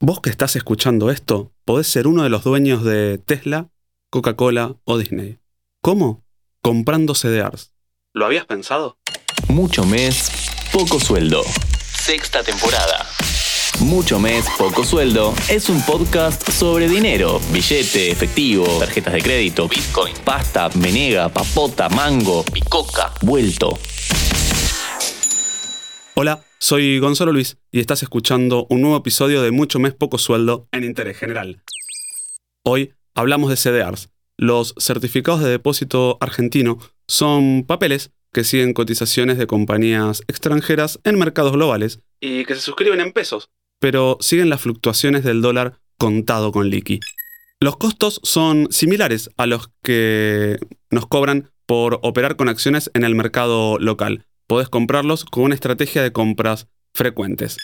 Vos que estás escuchando esto, podés ser uno de los dueños de Tesla, Coca-Cola o Disney. ¿Cómo? Comprando CDRs. ¿Lo habías pensado? Mucho mes, poco sueldo. Sexta temporada. Mucho mes, poco sueldo es un podcast sobre dinero, billete, efectivo, tarjetas de crédito, bitcoin, pasta, menega, papota, mango, picoca, vuelto. Hola, soy Gonzalo Luis y estás escuchando un nuevo episodio de Mucho Mes Poco Sueldo en Interés General. Hoy hablamos de CDRs. Los certificados de depósito argentino son papeles que siguen cotizaciones de compañías extranjeras en mercados globales y que se suscriben en pesos, pero siguen las fluctuaciones del dólar contado con liqui. Los costos son similares a los que nos cobran por operar con acciones en el mercado local, podés comprarlos con una estrategia de compras frecuentes.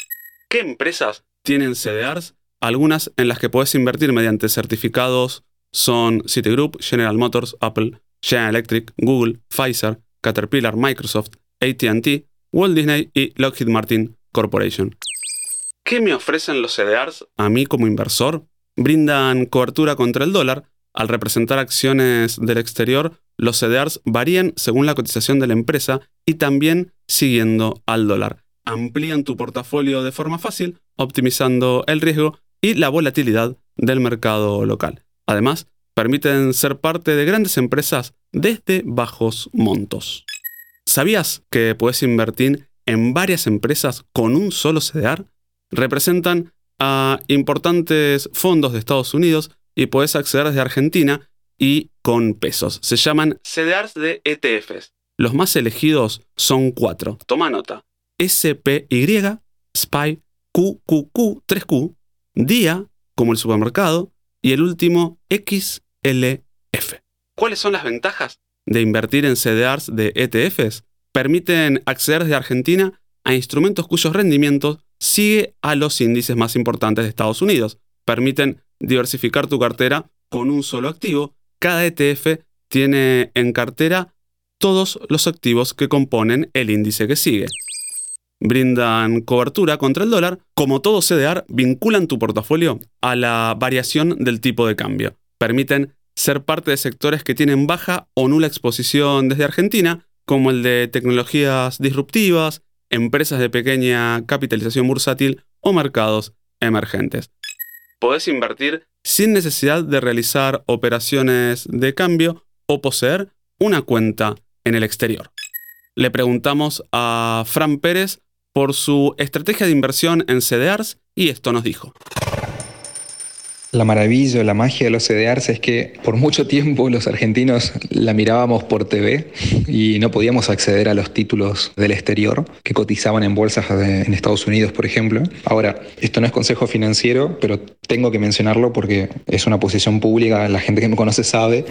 ¿Qué empresas tienen CDRs? Algunas en las que podés invertir mediante certificados son Citigroup, General Motors, Apple, General Electric, Google, Pfizer, Caterpillar, Microsoft, ATT, Walt Disney y Lockheed Martin Corporation. ¿Qué me ofrecen los CDRs a mí como inversor? Brindan cobertura contra el dólar. Al representar acciones del exterior, los CDRs varían según la cotización de la empresa y también siguiendo al dólar. Amplían tu portafolio de forma fácil, optimizando el riesgo y la volatilidad del mercado local. Además, permiten ser parte de grandes empresas desde bajos montos. ¿Sabías que puedes invertir en varias empresas con un solo CDR? Representan a importantes fondos de Estados Unidos y puedes acceder desde Argentina y con pesos. Se llaman CDRs de ETFs. Los más elegidos son cuatro. Toma nota. SPY, SPY, QQQ, 3Q, DIA, como el supermercado, y el último XLF. ¿Cuáles son las ventajas de invertir en CDRs de ETFs? Permiten acceder desde Argentina a instrumentos cuyos rendimientos sigue a los índices más importantes de Estados Unidos. Permiten diversificar tu cartera con un solo activo cada ETF tiene en cartera todos los activos que componen el índice que sigue. Brindan cobertura contra el dólar, como todo CDR, vinculan tu portafolio a la variación del tipo de cambio. Permiten ser parte de sectores que tienen baja o nula exposición desde Argentina, como el de tecnologías disruptivas, empresas de pequeña capitalización bursátil o mercados emergentes. Podés invertir sin necesidad de realizar operaciones de cambio o poseer una cuenta en el exterior. Le preguntamos a Fran Pérez por su estrategia de inversión en CDRs y esto nos dijo. La maravilla, la magia de los CDRs es que por mucho tiempo los argentinos la mirábamos por TV y no podíamos acceder a los títulos del exterior que cotizaban en bolsas en Estados Unidos, por ejemplo. Ahora, esto no es consejo financiero, pero tengo que mencionarlo porque es una posición pública, la gente que me conoce sabe.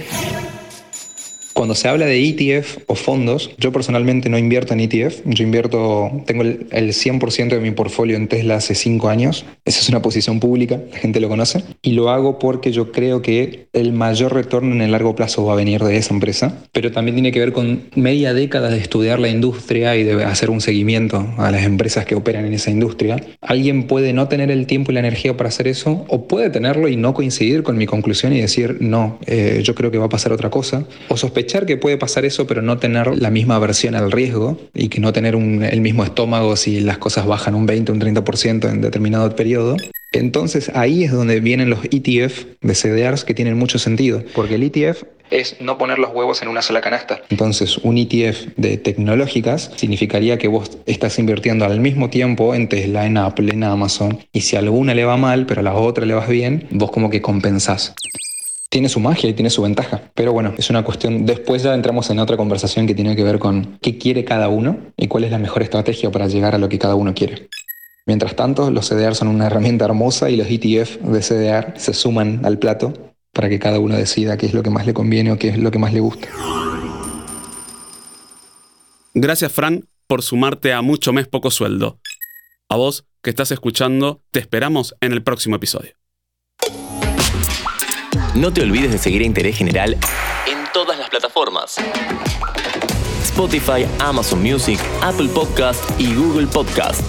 Cuando se habla de ETF o fondos, yo personalmente no invierto en ETF. Yo invierto, tengo el, 100% de mi portfolio en Tesla hace 5 años. Esa es una posición pública, la gente lo conoce. Y lo hago porque yo creo que el mayor retorno en el largo plazo va a venir de esa empresa. Pero también tiene que ver con media década de estudiar la industria y de hacer un seguimiento a las empresas que operan en esa industria. Alguien puede no tener el tiempo y la energía para hacer eso, o puede tenerlo y no coincidir con mi conclusión y decir, no, eh, yo creo que va a pasar otra cosa. O sospechar que puede pasar eso, pero no tener la misma aversión al riesgo y que no tener el mismo estómago si las cosas bajan un 20, un 30% en determinado periodo. Entonces ahí es donde vienen los ETF de CDRs que tienen mucho sentido, porque el ETF es no poner los huevos en una sola canasta. Entonces, un ETF de tecnológicas significaría que vos estás invirtiendo al mismo tiempo en Tesla, en Apple, en Amazon, y si alguna le va mal, pero a la otra le vas bien, vos como que compensás tiene su magia y tiene su ventaja. Pero bueno, es una cuestión. Después ya entramos en otra conversación que tiene que ver con qué quiere cada uno y cuál es la mejor estrategia para llegar a lo que cada uno quiere. Mientras tanto, los CDR son una herramienta hermosa y los ETF de CDR se suman al plato para que cada uno decida qué es lo que más le conviene o qué es lo que más le gusta. Gracias, Fran, por sumarte a mucho mes poco sueldo. A vos que estás escuchando, te esperamos en el próximo episodio. No te olvides de seguir a Interés General en todas las plataformas. Spotify, Amazon Music, Apple Podcast y Google Podcast.